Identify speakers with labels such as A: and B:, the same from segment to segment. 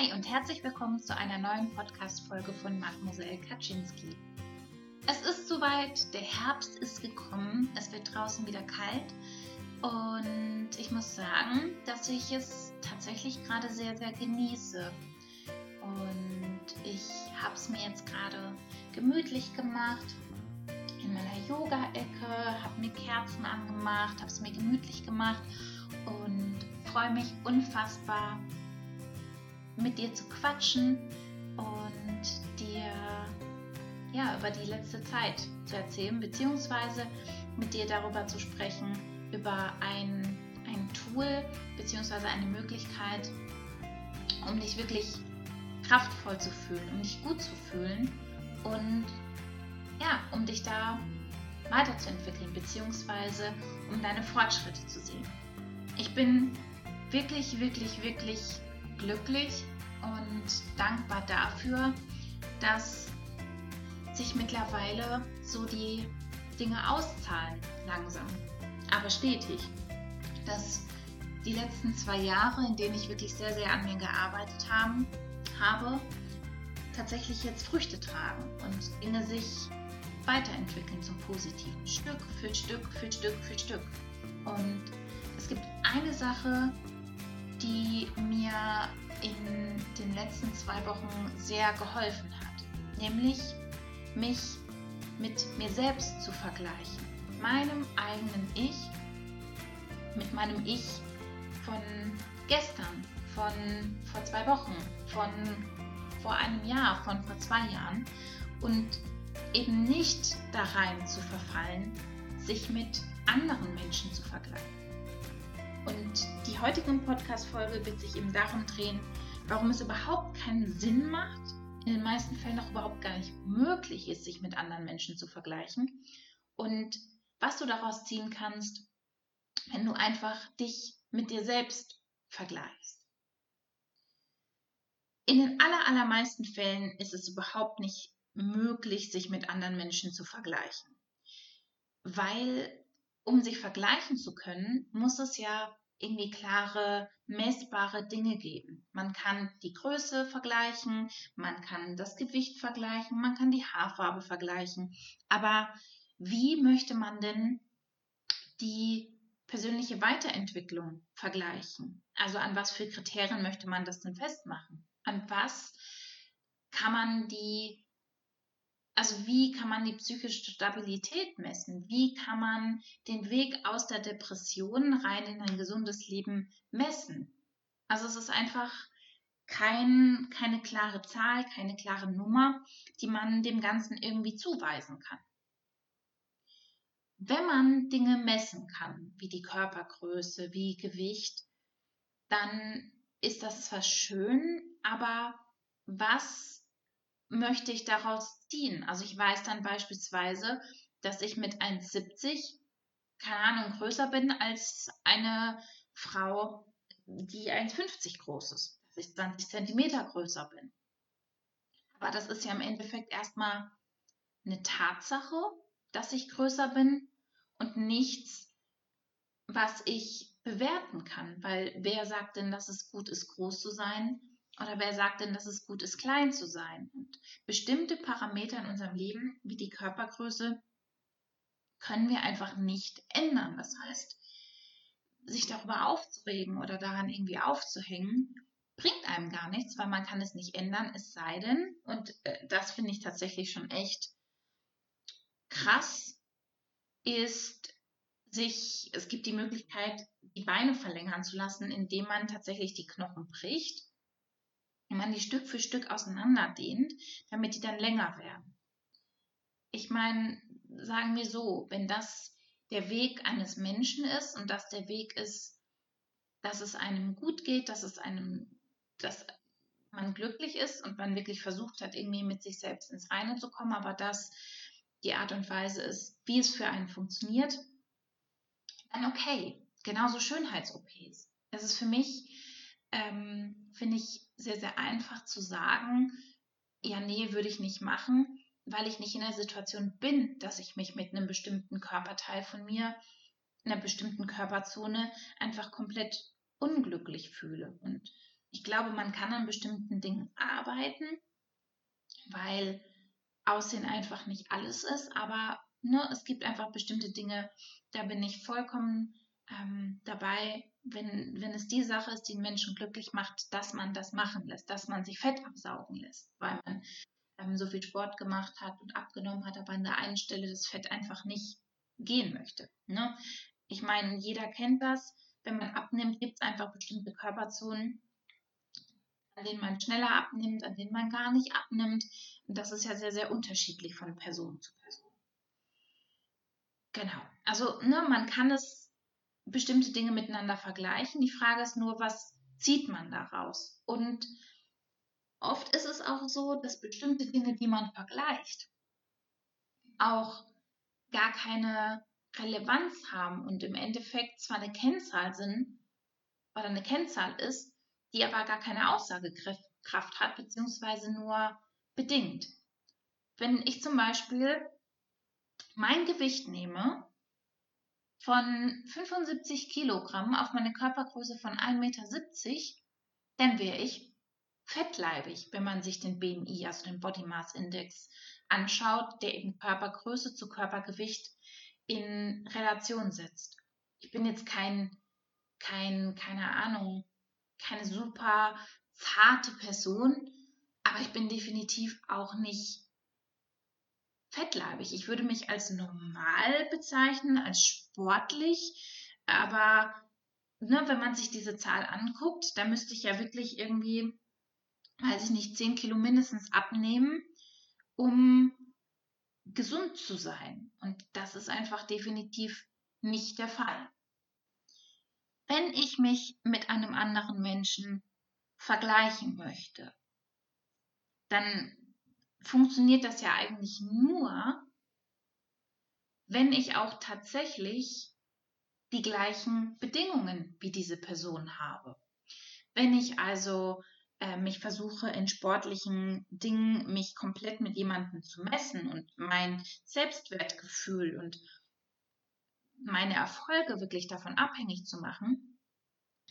A: Hi und herzlich willkommen zu einer neuen Podcast-Folge von Mademoiselle Kaczynski. Es ist soweit, der Herbst ist gekommen, es wird draußen wieder kalt und ich muss sagen, dass ich es tatsächlich gerade sehr, sehr genieße. Und ich habe es mir jetzt gerade gemütlich gemacht in meiner Yoga-Ecke, habe mir Kerzen angemacht, habe es mir gemütlich gemacht und freue mich unfassbar, mit dir zu quatschen und dir ja, über die letzte Zeit zu erzählen, beziehungsweise mit dir darüber zu sprechen, über ein, ein Tool, beziehungsweise eine Möglichkeit, um dich wirklich kraftvoll zu fühlen, um dich gut zu fühlen und ja, um dich da weiterzuentwickeln, beziehungsweise um deine Fortschritte zu sehen. Ich bin wirklich, wirklich, wirklich glücklich und dankbar dafür, dass sich mittlerweile so die Dinge auszahlen, langsam, aber stetig. Dass die letzten zwei Jahre, in denen ich wirklich sehr, sehr an mir gearbeitet haben, habe, tatsächlich jetzt Früchte tragen und Dinge sich weiterentwickeln zum Positiven, Stück für Stück für Stück für Stück. Und es gibt eine Sache, die mir in den letzten zwei Wochen sehr geholfen hat, nämlich mich mit mir selbst zu vergleichen, meinem eigenen Ich mit meinem Ich von gestern, von vor zwei Wochen, von vor einem Jahr, von vor zwei Jahren. Und eben nicht da rein zu verfallen, sich mit anderen Menschen zu vergleichen. Und die heutige Podcast-Folge wird sich eben darum drehen, warum es überhaupt keinen Sinn macht, in den meisten Fällen auch überhaupt gar nicht möglich ist, sich mit anderen Menschen zu vergleichen und was du daraus ziehen kannst, wenn du einfach dich mit dir selbst vergleichst. In den aller, allermeisten Fällen ist es überhaupt nicht möglich, sich mit anderen Menschen zu vergleichen, weil um sich vergleichen zu können, muss es ja irgendwie klare, messbare Dinge geben. Man kann die Größe vergleichen, man kann das Gewicht vergleichen, man kann die Haarfarbe vergleichen. Aber wie möchte man denn die persönliche Weiterentwicklung vergleichen? Also an was für Kriterien möchte man das denn festmachen? An was kann man die also wie kann man die psychische Stabilität messen? Wie kann man den Weg aus der Depression rein in ein gesundes Leben messen? Also es ist einfach kein, keine klare Zahl, keine klare Nummer, die man dem Ganzen irgendwie zuweisen kann. Wenn man Dinge messen kann, wie die Körpergröße, wie Gewicht, dann ist das zwar schön, aber was möchte ich daraus ziehen? Also ich weiß dann beispielsweise, dass ich mit 1,70, keine Ahnung, größer bin als eine Frau, die 1,50 groß ist, dass ich 20 Zentimeter größer bin. Aber das ist ja im Endeffekt erstmal eine Tatsache, dass ich größer bin und nichts, was ich bewerten kann, weil wer sagt denn, dass es gut ist, groß zu sein? Oder wer sagt denn, dass es gut ist, klein zu sein? Und bestimmte Parameter in unserem Leben, wie die Körpergröße, können wir einfach nicht ändern. Das heißt, sich darüber aufzuregen oder daran irgendwie aufzuhängen, bringt einem gar nichts, weil man kann es nicht ändern, es sei denn, und äh, das finde ich tatsächlich schon echt krass, ist sich, es gibt die Möglichkeit, die Beine verlängern zu lassen, indem man tatsächlich die Knochen bricht wenn man die Stück für Stück auseinanderdehnt, damit die dann länger werden. Ich meine, sagen wir so, wenn das der Weg eines Menschen ist und dass der Weg ist, dass es einem gut geht, dass es einem, dass man glücklich ist und man wirklich versucht hat, irgendwie mit sich selbst ins Reine zu kommen, aber dass die Art und Weise ist, wie es für einen funktioniert, dann okay. Genauso Schönheits-OPs. Es ist für mich ähm, finde ich sehr, sehr einfach zu sagen, ja, nee, würde ich nicht machen, weil ich nicht in der Situation bin, dass ich mich mit einem bestimmten Körperteil von mir, einer bestimmten Körperzone einfach komplett unglücklich fühle. Und Ich glaube, man kann an bestimmten Dingen arbeiten, weil Aussehen einfach nicht alles ist, aber ne, es gibt einfach bestimmte Dinge, da bin ich vollkommen ähm, dabei, wenn, wenn es die Sache ist, die den Menschen glücklich macht, dass man das machen lässt, dass man sich Fett absaugen lässt, weil man ähm, so viel Sport gemacht hat und abgenommen hat, aber an der einen Stelle das Fett einfach nicht gehen möchte. Ne? Ich meine, jeder kennt das. Wenn man abnimmt, gibt es einfach bestimmte Körperzonen, an denen man schneller abnimmt, an denen man gar nicht abnimmt. Und das ist ja sehr, sehr unterschiedlich von Person zu Person. Genau. Also, ne, man kann es bestimmte Dinge miteinander vergleichen. Die Frage ist nur, was zieht man daraus? Und oft ist es auch so, dass bestimmte Dinge, die man vergleicht, auch gar keine Relevanz haben und im Endeffekt zwar eine Kennzahl sind oder eine Kennzahl ist, die aber gar keine Aussagekraft hat, beziehungsweise nur bedingt. Wenn ich zum Beispiel mein Gewicht nehme von 75 Kilogramm auf meine Körpergröße von 1,70 Meter, dann wäre ich fettleibig, wenn man sich den BMI, also den Body Mass Index, anschaut, der eben Körpergröße zu Körpergewicht in Relation setzt. Ich bin jetzt kein, kein, keine Ahnung, keine super zarte Person, aber ich bin definitiv auch nicht fettleibig. Ich würde mich als normal bezeichnen, als sportlich, aber ne, wenn man sich diese Zahl anguckt, da müsste ich ja wirklich irgendwie, weiß ich nicht, 10 Kilo mindestens abnehmen, um gesund zu sein. Und das ist einfach definitiv nicht der Fall. Wenn ich mich mit einem anderen Menschen vergleichen möchte, dann funktioniert das ja eigentlich nur, wenn ich auch tatsächlich die gleichen Bedingungen wie diese Person habe. Wenn ich also äh, mich versuche in sportlichen Dingen mich komplett mit jemandem zu messen und mein Selbstwertgefühl und meine Erfolge wirklich davon abhängig zu machen,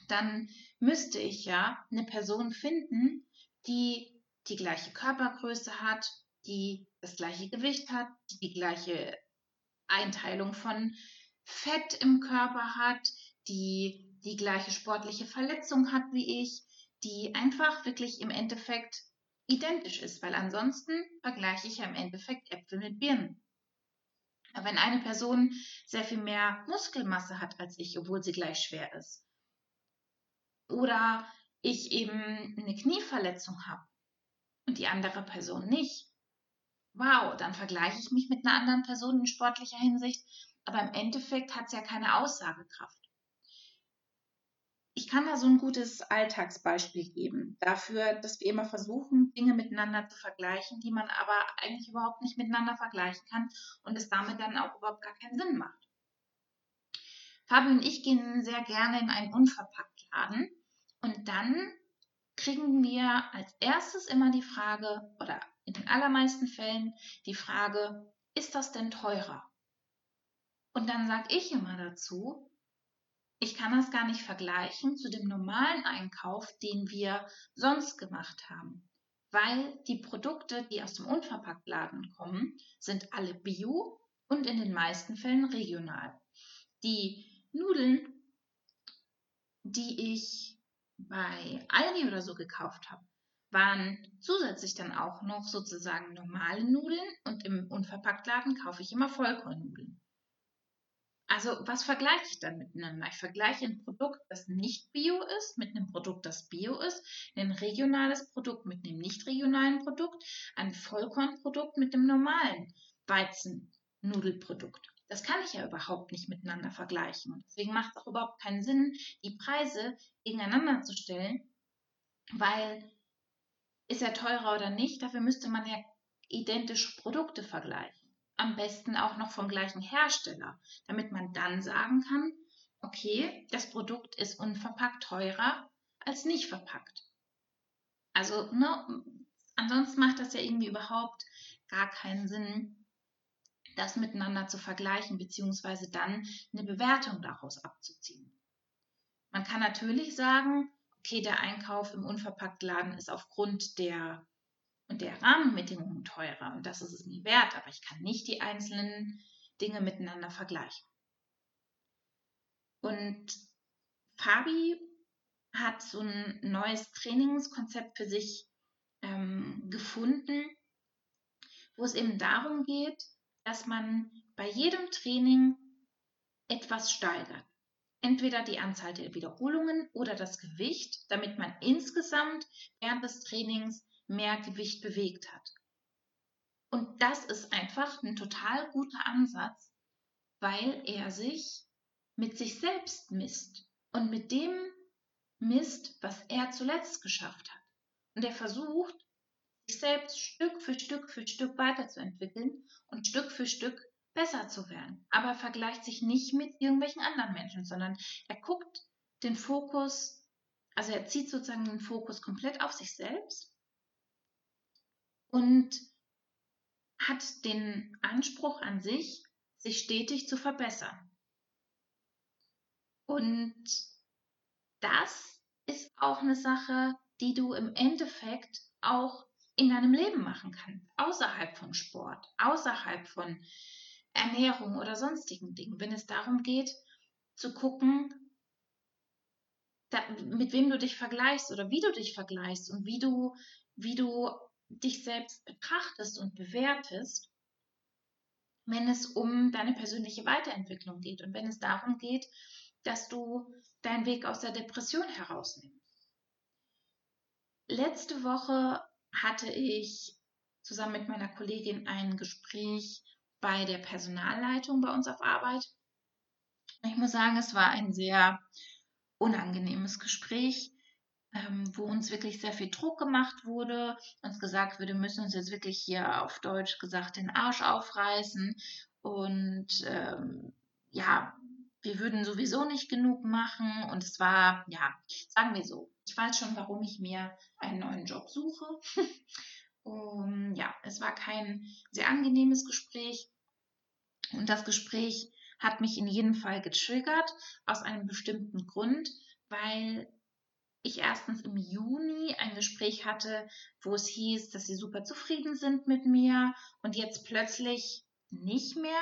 A: dann müsste ich ja eine Person finden, die die gleiche Körpergröße hat, die das gleiche Gewicht hat, die die gleiche Einteilung von Fett im Körper hat, die die gleiche sportliche Verletzung hat wie ich, die einfach wirklich im Endeffekt identisch ist, weil ansonsten vergleiche ich ja im Endeffekt Äpfel mit Birnen. Aber wenn eine Person sehr viel mehr Muskelmasse hat als ich, obwohl sie gleich schwer ist, oder ich eben eine Knieverletzung habe und die andere Person nicht, wow, dann vergleiche ich mich mit einer anderen Person in sportlicher Hinsicht, aber im Endeffekt hat es ja keine Aussagekraft ich kann da so ein gutes Alltagsbeispiel geben dafür, dass wir immer versuchen, Dinge miteinander zu vergleichen, die man aber eigentlich überhaupt nicht miteinander vergleichen kann und es damit dann auch überhaupt gar keinen Sinn macht. Fabio und ich gehen sehr gerne in einen Unverpacktladen und dann kriegen wir als erstes immer die Frage oder in den allermeisten Fällen die Frage, ist das denn teurer? Und dann sage ich immer dazu, ich kann das gar nicht vergleichen zu dem normalen Einkauf, den wir sonst gemacht haben. Weil die Produkte, die aus dem Unverpacktladen kommen, sind alle bio und in den meisten Fällen regional. Die Nudeln, die ich bei Aldi oder so gekauft habe, waren zusätzlich dann auch noch sozusagen normale Nudeln und im Unverpacktladen kaufe ich immer Vollkornnudeln. Also was vergleiche ich dann miteinander? Ich vergleiche ein Produkt, das nicht bio ist, mit einem Produkt, das bio ist, ein regionales Produkt mit einem nicht regionalen Produkt, ein Vollkornprodukt mit dem normalen Weizennudelprodukt. Das kann ich ja überhaupt nicht miteinander vergleichen. Und deswegen macht es auch überhaupt keinen Sinn, die Preise gegeneinander zu stellen, weil ist er teurer oder nicht, dafür müsste man ja identische Produkte vergleichen am besten auch noch vom gleichen Hersteller, damit man dann sagen kann, okay, das Produkt ist unverpackt teurer als nicht verpackt. Also, ne, ansonsten macht das ja irgendwie überhaupt gar keinen Sinn, das miteinander zu vergleichen, beziehungsweise dann eine Bewertung daraus abzuziehen. Man kann natürlich sagen, okay, der Einkauf im Unverpacktladen ist aufgrund der der Rahmenbedingungen teurer und das ist es nie wert, aber ich kann nicht die einzelnen Dinge miteinander vergleichen. Und Fabi hat so ein neues Trainingskonzept für sich ähm, gefunden, wo es eben darum geht, dass man bei jedem Training etwas steigert. Entweder die Anzahl der Wiederholungen oder das Gewicht, damit man insgesamt während des Trainings mehr Gewicht bewegt hat. Und das ist einfach ein total guter Ansatz, weil er sich mit sich selbst misst und mit dem misst, was er zuletzt geschafft hat. Und er versucht, sich selbst Stück für Stück für Stück weiterzuentwickeln und Stück für Stück besser zu werden. Aber er vergleicht sich nicht mit irgendwelchen anderen Menschen, sondern er guckt den Fokus, also er zieht sozusagen den Fokus komplett auf sich selbst und hat den Anspruch an sich, sich stetig zu verbessern. Und das ist auch eine Sache, die du im Endeffekt auch in deinem Leben machen kannst, außerhalb von Sport, außerhalb von Ernährung oder sonstigen Dingen. Wenn es darum geht, zu gucken, da, mit wem du dich vergleichst oder wie du dich vergleichst und wie du, wie du dich selbst betrachtest und bewertest, wenn es um deine persönliche Weiterentwicklung geht und wenn es darum geht, dass du deinen Weg aus der Depression herausnimmst. Letzte Woche hatte ich zusammen mit meiner Kollegin ein Gespräch bei der Personalleitung bei uns auf Arbeit. Ich muss sagen, es war ein sehr unangenehmes Gespräch, ähm, wo uns wirklich sehr viel Druck gemacht wurde, uns gesagt wurde, wir müssen uns jetzt wirklich hier auf Deutsch gesagt den Arsch aufreißen und ähm, ja, wir würden sowieso nicht genug machen und es war, ja, sagen wir so, ich weiß schon, warum ich mir einen neuen Job suche. um, ja, es war kein sehr angenehmes Gespräch und das Gespräch hat mich in jedem Fall getriggert aus einem bestimmten Grund, weil ich erstens im Juni ein Gespräch hatte, wo es hieß, dass sie super zufrieden sind mit mir und jetzt plötzlich nicht mehr.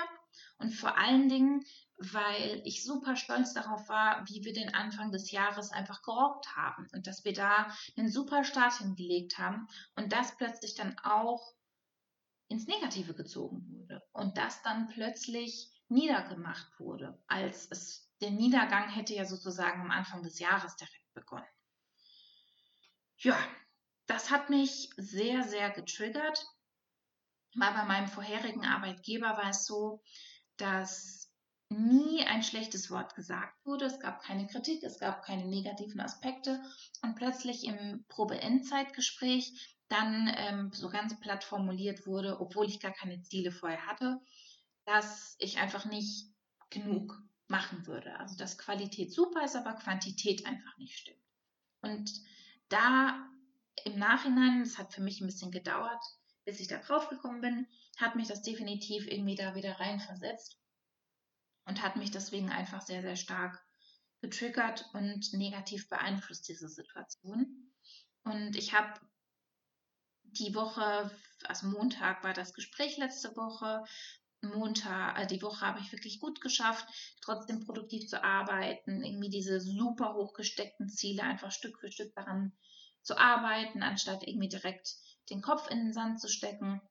A: Und vor allen Dingen, weil ich super stolz darauf war, wie wir den Anfang des Jahres einfach gerockt haben und dass wir da einen super Start hingelegt haben und das plötzlich dann auch ins Negative gezogen wurde und das dann plötzlich niedergemacht wurde, als es der Niedergang hätte ja sozusagen am Anfang des Jahres direkt begonnen. Ja, das hat mich sehr, sehr getriggert, weil bei meinem vorherigen Arbeitgeber war es so, dass nie ein schlechtes Wort gesagt wurde. Es gab keine Kritik, es gab keine negativen Aspekte. Und plötzlich im Probe-Endzeitgespräch dann ähm, so ganz platt formuliert wurde, obwohl ich gar keine Ziele vorher hatte, dass ich einfach nicht genug machen würde. Also dass Qualität super ist, aber Quantität einfach nicht stimmt. Und da im Nachhinein, es hat für mich ein bisschen gedauert, bis ich da drauf gekommen bin, hat mich das definitiv irgendwie da wieder reinversetzt und hat mich deswegen einfach sehr, sehr stark getriggert und negativ beeinflusst, diese Situation. Und ich habe die Woche, also Montag war das Gespräch letzte Woche. Montag, äh, die Woche habe ich wirklich gut geschafft, trotzdem produktiv zu arbeiten, irgendwie diese super hochgesteckten Ziele einfach Stück für Stück daran zu arbeiten, anstatt irgendwie direkt den Kopf in den Sand zu stecken.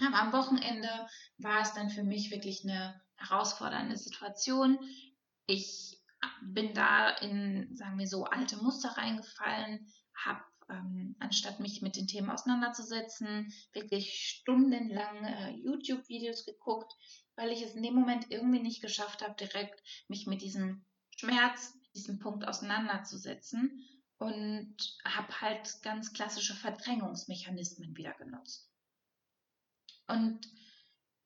A: Aber am Wochenende war es dann für mich wirklich eine herausfordernde Situation. Ich bin da in, sagen wir so, alte Muster reingefallen, habe ähm, anstatt mich mit den Themen auseinanderzusetzen, wirklich stundenlang äh, YouTube-Videos geguckt, weil ich es in dem Moment irgendwie nicht geschafft habe, direkt mich mit diesem Schmerz, diesem Punkt auseinanderzusetzen und habe halt ganz klassische Verdrängungsmechanismen wieder genutzt. Und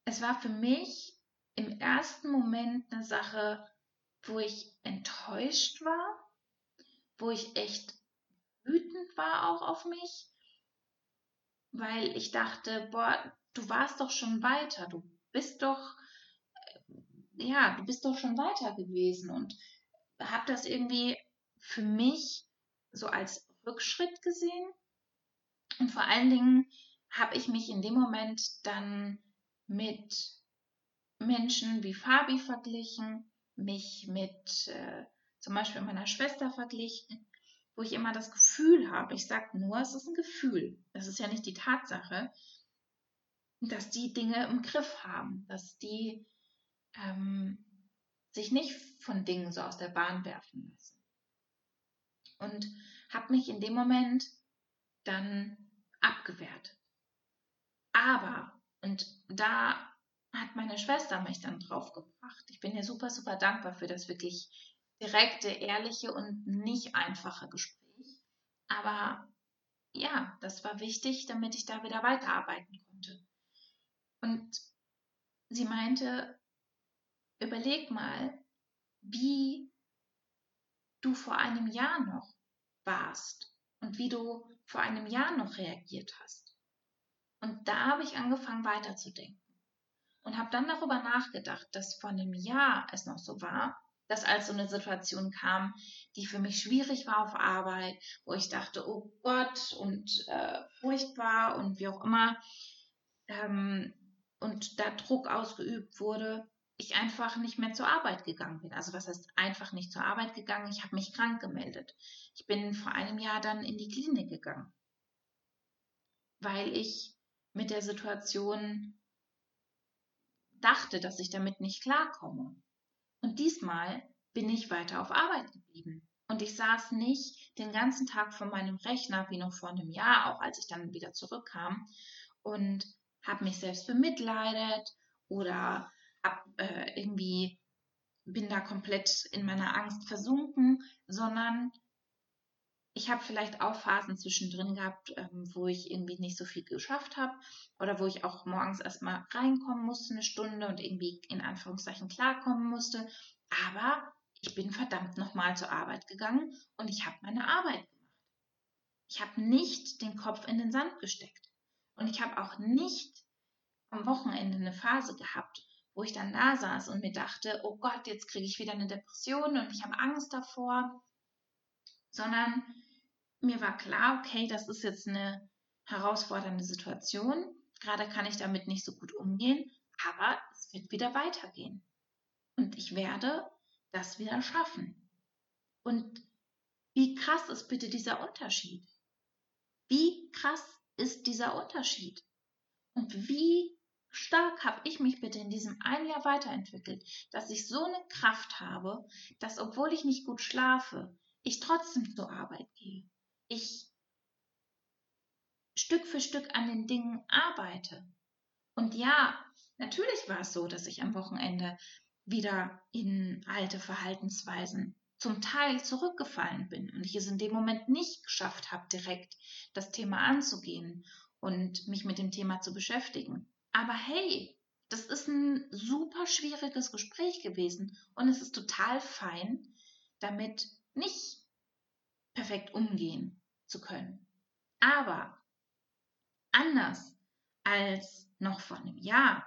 A: es war für mich im ersten Moment eine Sache, wo ich enttäuscht war, wo ich echt wütend war auch auf mich, weil ich dachte, boah, du warst doch schon weiter, du bist doch, äh, ja, du bist doch schon weiter gewesen und habe das irgendwie für mich so als Rückschritt gesehen. Und vor allen Dingen habe ich mich in dem Moment dann mit Menschen wie Fabi verglichen, mich mit äh, zum Beispiel meiner Schwester verglichen, wo ich immer das Gefühl habe, ich sage nur, es ist ein Gefühl, das ist ja nicht die Tatsache, dass die Dinge im Griff haben, dass die ähm, sich nicht von Dingen so aus der Bahn werfen lassen. Und habe mich in dem Moment dann abgewertet. Aber, und da hat meine Schwester mich dann draufgebracht. Ich bin ihr super, super dankbar für das wirklich direkte, ehrliche und nicht einfache Gespräch. Aber ja, das war wichtig, damit ich da wieder weiterarbeiten konnte. Und sie meinte, überleg mal, wie du vor einem Jahr noch warst und wie du vor einem Jahr noch reagiert hast. Und da habe ich angefangen weiterzudenken und habe dann darüber nachgedacht, dass vor einem Jahr es noch so war, dass als so eine Situation kam, die für mich schwierig war auf Arbeit, wo ich dachte, oh Gott und äh, furchtbar und wie auch immer, ähm, und da Druck ausgeübt wurde, ich einfach nicht mehr zur Arbeit gegangen bin. Also was heißt einfach nicht zur Arbeit gegangen? Ich habe mich krank gemeldet. Ich bin vor einem Jahr dann in die Klinik gegangen, weil ich mit der Situation dachte, dass ich damit nicht klarkomme. Und diesmal bin ich weiter auf Arbeit geblieben. Und ich saß nicht den ganzen Tag vor meinem Rechner, wie noch vor einem Jahr, auch als ich dann wieder zurückkam, und habe mich selbst bemitleidet oder hab, äh, irgendwie bin da komplett in meiner Angst versunken, sondern ich habe vielleicht auch Phasen zwischendrin gehabt, ähm, wo ich irgendwie nicht so viel geschafft habe oder wo ich auch morgens erstmal reinkommen musste, eine Stunde und irgendwie in Anführungszeichen klarkommen musste. Aber ich bin verdammt nochmal zur Arbeit gegangen und ich habe meine Arbeit gemacht. Ich habe nicht den Kopf in den Sand gesteckt. Und ich habe auch nicht am Wochenende eine Phase gehabt, wo ich dann da saß und mir dachte, oh Gott, jetzt kriege ich wieder eine Depression und ich habe Angst davor, sondern mir war klar, okay, das ist jetzt eine herausfordernde Situation. Gerade kann ich damit nicht so gut umgehen, aber es wird wieder weitergehen. Und ich werde das wieder schaffen. Und wie krass ist bitte dieser Unterschied? Wie krass ist dieser Unterschied? Und wie stark habe ich mich bitte in diesem einen Jahr weiterentwickelt, dass ich so eine Kraft habe, dass obwohl ich nicht gut schlafe, ich trotzdem zur Arbeit gehe ich Stück für Stück an den Dingen arbeite. Und ja, natürlich war es so, dass ich am Wochenende wieder in alte Verhaltensweisen zum Teil zurückgefallen bin und ich es in dem Moment nicht geschafft habe, direkt das Thema anzugehen und mich mit dem Thema zu beschäftigen. Aber hey, das ist ein super schwieriges Gespräch gewesen und es ist total fein, damit nicht perfekt umgehen zu können. Aber anders als noch vor einem Jahr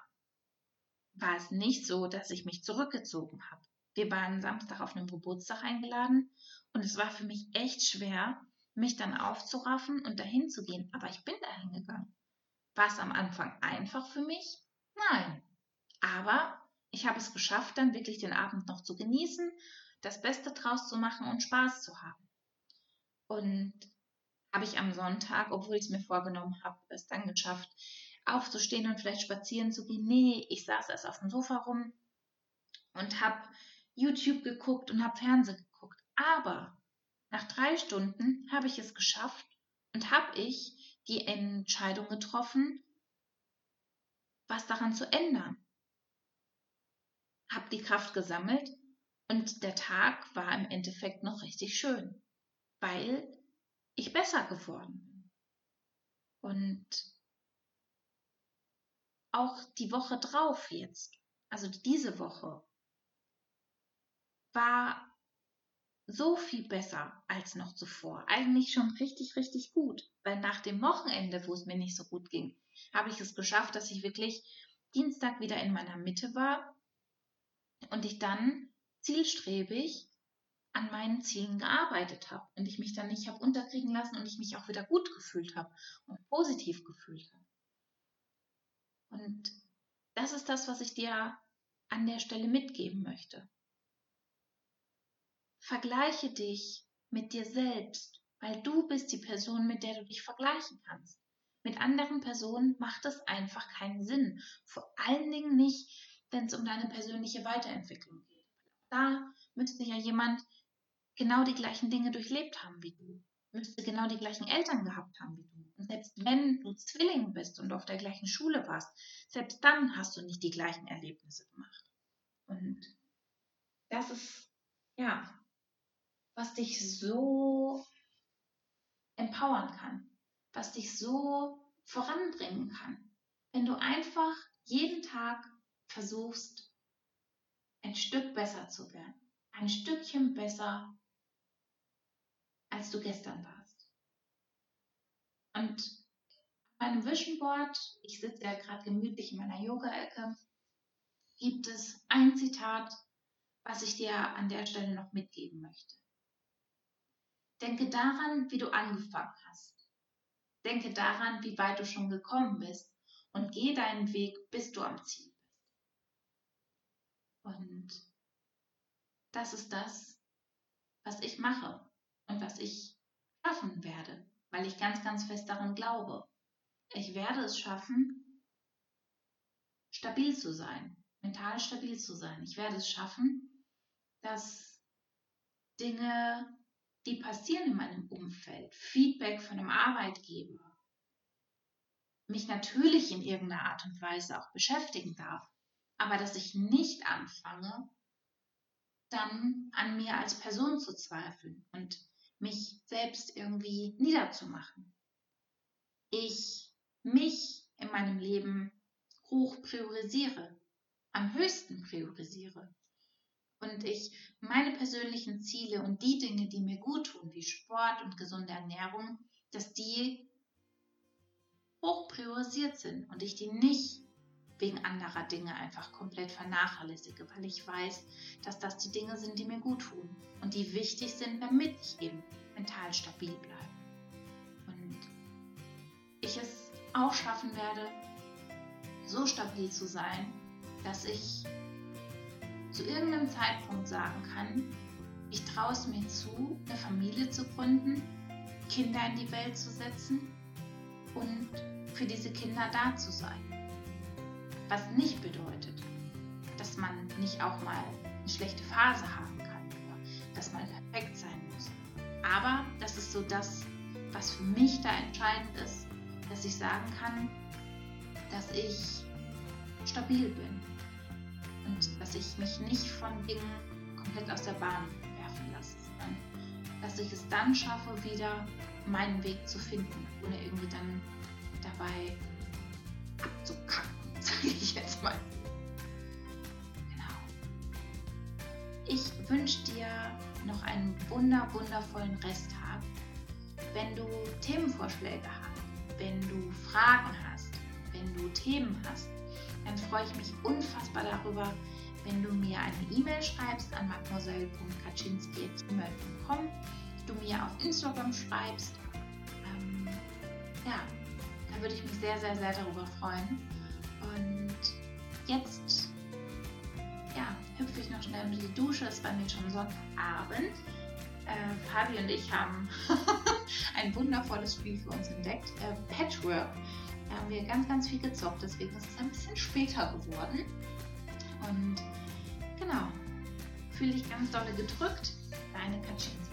A: war es nicht so, dass ich mich zurückgezogen habe. Wir waren Samstag auf einem Geburtstag eingeladen und es war für mich echt schwer, mich dann aufzuraffen und dahin zu gehen. Aber ich bin dahin gegangen. War es am Anfang einfach für mich? Nein. Aber ich habe es geschafft, dann wirklich den Abend noch zu genießen, das Beste draus zu machen und Spaß zu haben. Und habe ich am Sonntag, obwohl ich es mir vorgenommen habe, es dann geschafft, aufzustehen und vielleicht spazieren zu gehen. Nee, ich saß erst auf dem Sofa rum und habe YouTube geguckt und habe Fernsehen geguckt. Aber nach drei Stunden habe ich es geschafft und habe ich die Entscheidung getroffen, was daran zu ändern. Habe die Kraft gesammelt und der Tag war im Endeffekt noch richtig schön weil ich besser geworden bin. Und auch die Woche drauf jetzt, also diese Woche, war so viel besser als noch zuvor. Eigentlich schon richtig, richtig gut. Weil nach dem Wochenende, wo es mir nicht so gut ging, habe ich es geschafft, dass ich wirklich Dienstag wieder in meiner Mitte war und ich dann zielstrebig an meinen Zielen gearbeitet habe und ich mich dann nicht habe unterkriegen lassen und ich mich auch wieder gut gefühlt habe und positiv gefühlt habe. Und das ist das, was ich dir an der Stelle mitgeben möchte. Vergleiche dich mit dir selbst, weil du bist die Person, mit der du dich vergleichen kannst. Mit anderen Personen macht es einfach keinen Sinn. Vor allen Dingen nicht, wenn es um deine persönliche Weiterentwicklung geht. Da müsste ja jemand genau die gleichen Dinge durchlebt haben wie du, müsste genau die gleichen Eltern gehabt haben wie du. Und selbst wenn du Zwilling bist und auf der gleichen Schule warst, selbst dann hast du nicht die gleichen Erlebnisse gemacht. Und das ist, ja, was dich so empowern kann, was dich so voranbringen kann. Wenn du einfach jeden Tag versuchst, ein Stück besser zu werden, ein Stückchen besser als du gestern warst. Und meinem Vision Board, ich sitze ja gerade gemütlich in meiner Yoga-Ecke, gibt es ein Zitat, was ich dir an der Stelle noch mitgeben möchte. Denke daran, wie du angefangen hast. Denke daran, wie weit du schon gekommen bist und geh deinen Weg, bis du am Ziel bist. Und das ist das, was ich mache und was ich schaffen werde, weil ich ganz, ganz fest daran glaube. Ich werde es schaffen, stabil zu sein, mental stabil zu sein. Ich werde es schaffen, dass Dinge, die passieren in meinem Umfeld, Feedback von einem Arbeitgeber, mich natürlich in irgendeiner Art und Weise auch beschäftigen darf, aber dass ich nicht anfange, dann an mir als Person zu zweifeln und mich selbst irgendwie niederzumachen. Ich mich in meinem Leben hoch priorisiere, am höchsten priorisiere und ich meine persönlichen Ziele und die Dinge, die mir gut tun, wie Sport und gesunde Ernährung, dass die hoch priorisiert sind und ich die nicht wegen anderer Dinge einfach komplett vernachlässige, weil ich weiß, dass das die Dinge sind, die mir gut tun und die wichtig sind, damit ich eben mental stabil bleibe. Und ich es auch schaffen werde, so stabil zu sein, dass ich zu irgendeinem Zeitpunkt sagen kann, ich traue es mir zu, eine Familie zu gründen, Kinder in die Welt zu setzen und für diese Kinder da zu sein. Was nicht bedeutet, dass man nicht auch mal eine schlechte Phase haben kann oder dass man perfekt sein muss. Aber das ist so das, was für mich da entscheidend ist, dass ich sagen kann, dass ich stabil bin und dass ich mich nicht von Dingen komplett aus der Bahn werfen lasse, sondern dass ich es dann schaffe, wieder meinen Weg zu finden, ohne irgendwie dann dabei abzukacken sage ich jetzt mal. Genau. Ich wünsche dir noch einen wunder, wundervollen Resttag. Wenn du Themenvorschläge hast, wenn du Fragen hast, wenn du Themen hast, dann freue ich mich unfassbar darüber, wenn du mir eine E-Mail schreibst an mademoiselle.kaczynski.gmail.com, du mir auf Instagram schreibst. Ähm, ja, da würde ich mich sehr, sehr, sehr darüber freuen. Und jetzt ja, hüpfe ich noch schnell unter die Dusche. Es war mir schon Sonntagabend. Äh, Fabi und ich haben ein wundervolles Spiel für uns entdeckt. Äh, Patchwork. Da haben wir ganz, ganz viel gezockt. Deswegen ist es ein bisschen später geworden. Und genau, fühle dich ganz dolle gedrückt. Deine Kaczynski.